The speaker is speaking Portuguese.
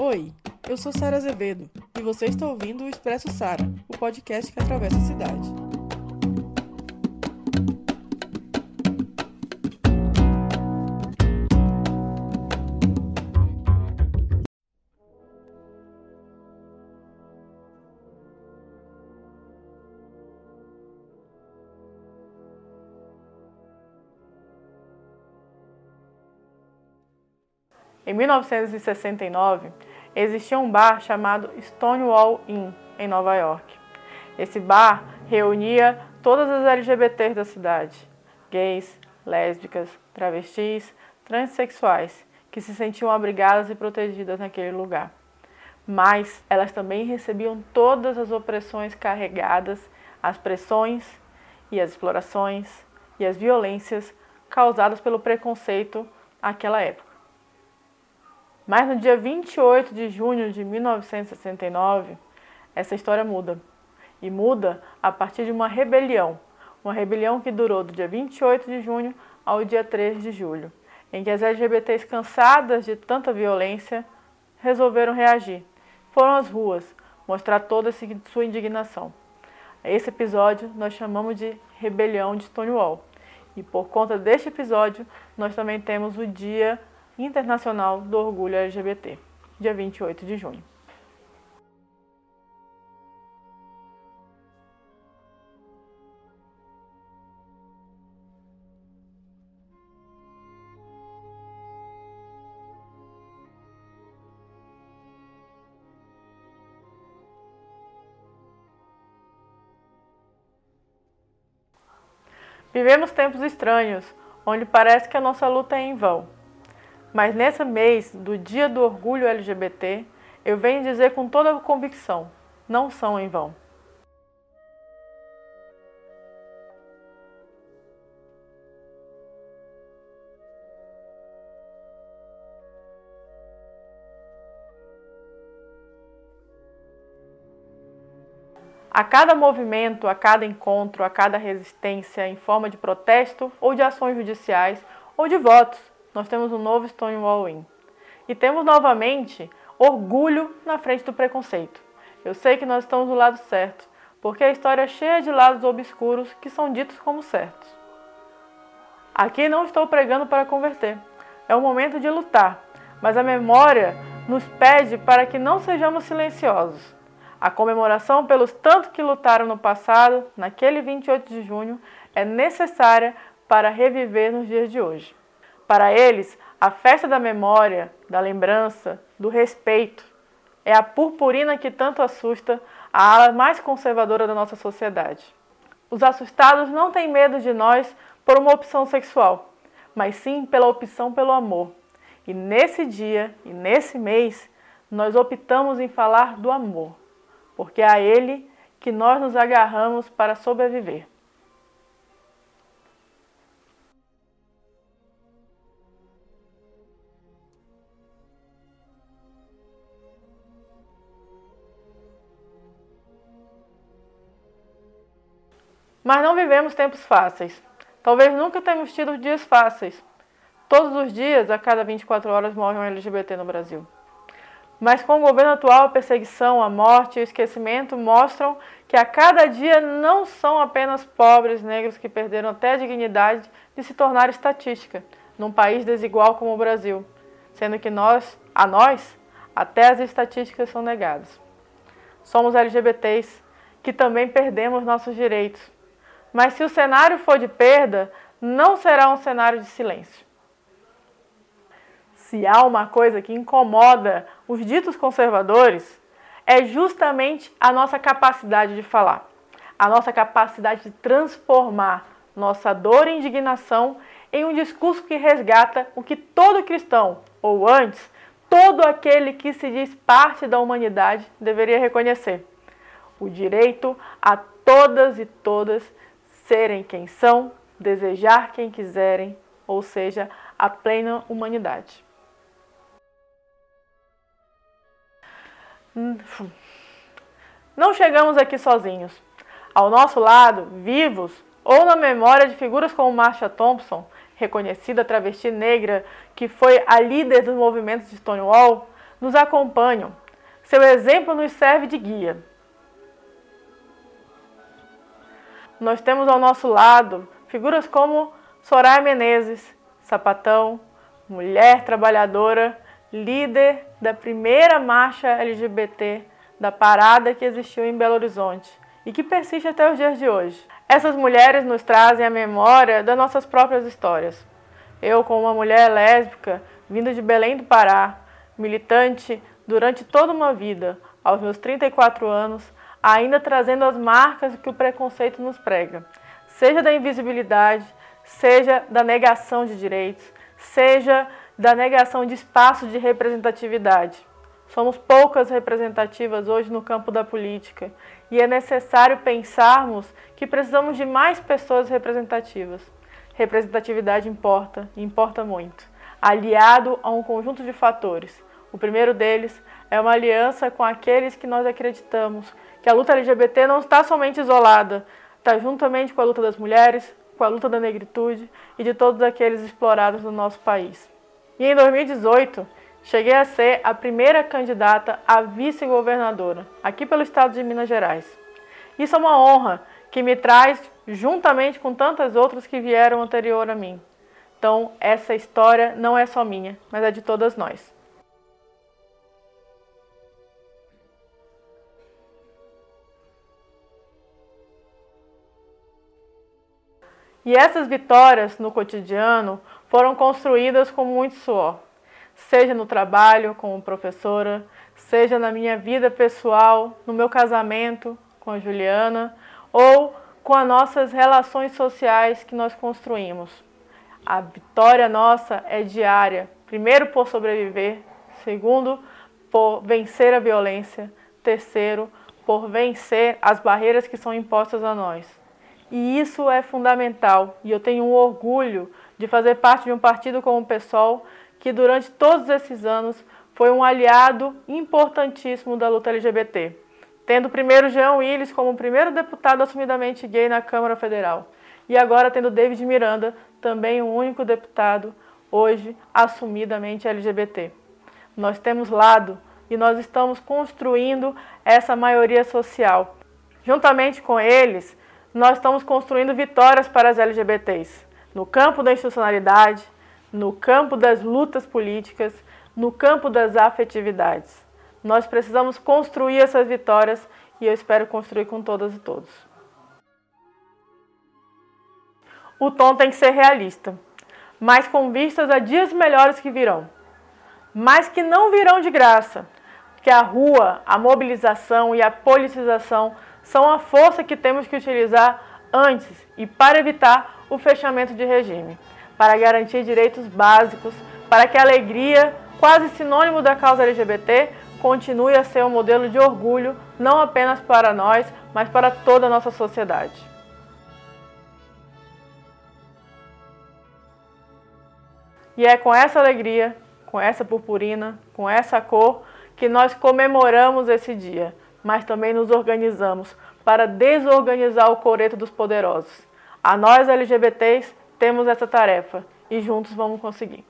Oi, eu sou Sara Azevedo e você está ouvindo o Expresso Sara, o podcast que atravessa a cidade. Em 1969, existia um bar chamado Stonewall Inn, em Nova York. Esse bar reunia todas as LGBTs da cidade, gays, lésbicas, travestis, transexuais, que se sentiam abrigadas e protegidas naquele lugar. Mas elas também recebiam todas as opressões carregadas, as pressões e as explorações e as violências causadas pelo preconceito naquela época. Mas no dia 28 de junho de 1969, essa história muda. E muda a partir de uma rebelião. Uma rebelião que durou do dia 28 de junho ao dia 3 de julho, em que as LGBTs, cansadas de tanta violência, resolveram reagir. Foram às ruas mostrar toda sua indignação. Esse episódio nós chamamos de Rebelião de Stonewall. E por conta deste episódio, nós também temos o Dia Internacional do Orgulho LGBT, dia 28 de junho. Vivemos tempos estranhos, onde parece que a nossa luta é em vão. Mas nesse mês do Dia do Orgulho LGBT, eu venho dizer com toda convicção: não são em vão. A cada movimento, a cada encontro, a cada resistência em forma de protesto ou de ações judiciais ou de votos, nós temos um novo Stonewall Inn. E temos novamente orgulho na frente do preconceito. Eu sei que nós estamos do lado certo, porque a história é cheia de lados obscuros que são ditos como certos. Aqui não estou pregando para converter. É o momento de lutar, mas a memória nos pede para que não sejamos silenciosos. A comemoração pelos tantos que lutaram no passado, naquele 28 de junho, é necessária para reviver nos dias de hoje. Para eles, a festa da memória, da lembrança, do respeito é a purpurina que tanto assusta a ala mais conservadora da nossa sociedade. Os assustados não têm medo de nós por uma opção sexual, mas sim pela opção pelo amor. E nesse dia e nesse mês, nós optamos em falar do amor, porque é a ele que nós nos agarramos para sobreviver. Mas não vivemos tempos fáceis. Talvez nunca tenhamos tido dias fáceis. Todos os dias, a cada 24 horas, morre um LGBT no Brasil. Mas com o governo atual, a perseguição, a morte e o esquecimento mostram que a cada dia não são apenas pobres negros que perderam até a dignidade de se tornar estatística num país desigual como o Brasil, sendo que nós, a nós, até as estatísticas são negadas. Somos LGBTs que também perdemos nossos direitos mas se o cenário for de perda, não será um cenário de silêncio. Se há uma coisa que incomoda os ditos conservadores, é justamente a nossa capacidade de falar, a nossa capacidade de transformar nossa dor e indignação em um discurso que resgata o que todo cristão, ou antes, todo aquele que se diz parte da humanidade deveria reconhecer: o direito a todas e todas serem quem são, desejar quem quiserem, ou seja, a plena humanidade. Não chegamos aqui sozinhos. Ao nosso lado, vivos ou na memória de figuras como Marsha Thompson, reconhecida travesti negra, que foi a líder dos movimentos de Stonewall, nos acompanham. Seu exemplo nos serve de guia. Nós temos ao nosso lado figuras como Soraya Menezes, sapatão, mulher trabalhadora, líder da primeira marcha LGBT da parada que existiu em Belo Horizonte e que persiste até os dias de hoje. Essas mulheres nos trazem a memória das nossas próprias histórias. Eu, como uma mulher lésbica, vinda de Belém do Pará, militante durante toda uma vida, aos meus 34 anos, ainda trazendo as marcas que o preconceito nos prega, seja da invisibilidade, seja da negação de direitos, seja da negação de espaço de representatividade. Somos poucas representativas hoje no campo da política e é necessário pensarmos que precisamos de mais pessoas representativas. Representatividade importa, importa muito, aliado a um conjunto de fatores. O primeiro deles é uma aliança com aqueles que nós acreditamos que a luta LGBT não está somente isolada, está juntamente com a luta das mulheres, com a luta da negritude e de todos aqueles explorados no nosso país. E em 2018, cheguei a ser a primeira candidata a vice-governadora, aqui pelo estado de Minas Gerais. Isso é uma honra que me traz juntamente com tantas outras que vieram anterior a mim. Então, essa história não é só minha, mas é de todas nós. E essas vitórias no cotidiano foram construídas com muito suor, seja no trabalho como professora, seja na minha vida pessoal, no meu casamento com a Juliana ou com as nossas relações sociais que nós construímos. A vitória nossa é diária. Primeiro, por sobreviver. Segundo, por vencer a violência. Terceiro, por vencer as barreiras que são impostas a nós. E isso é fundamental. E eu tenho um orgulho de fazer parte de um partido como o PSOL, que durante todos esses anos foi um aliado importantíssimo da luta LGBT, tendo primeiro Jean Willis como o primeiro deputado assumidamente gay na Câmara Federal, e agora tendo David Miranda, também o único deputado hoje assumidamente LGBT. Nós temos lado e nós estamos construindo essa maioria social. Juntamente com eles, nós estamos construindo vitórias para as LGBTs no campo da institucionalidade, no campo das lutas políticas, no campo das afetividades. Nós precisamos construir essas vitórias e eu espero construir com todas e todos. O tom tem que ser realista, mas com vistas a dias melhores que virão, mas que não virão de graça, que a rua, a mobilização e a politização são a força que temos que utilizar antes e para evitar o fechamento de regime, para garantir direitos básicos, para que a alegria, quase sinônimo da causa LGBT, continue a ser um modelo de orgulho não apenas para nós, mas para toda a nossa sociedade. E é com essa alegria, com essa purpurina, com essa cor, que nós comemoramos esse dia, mas também nos organizamos para desorganizar o coreto dos poderosos a nós LGBTs temos essa tarefa e juntos vamos conseguir.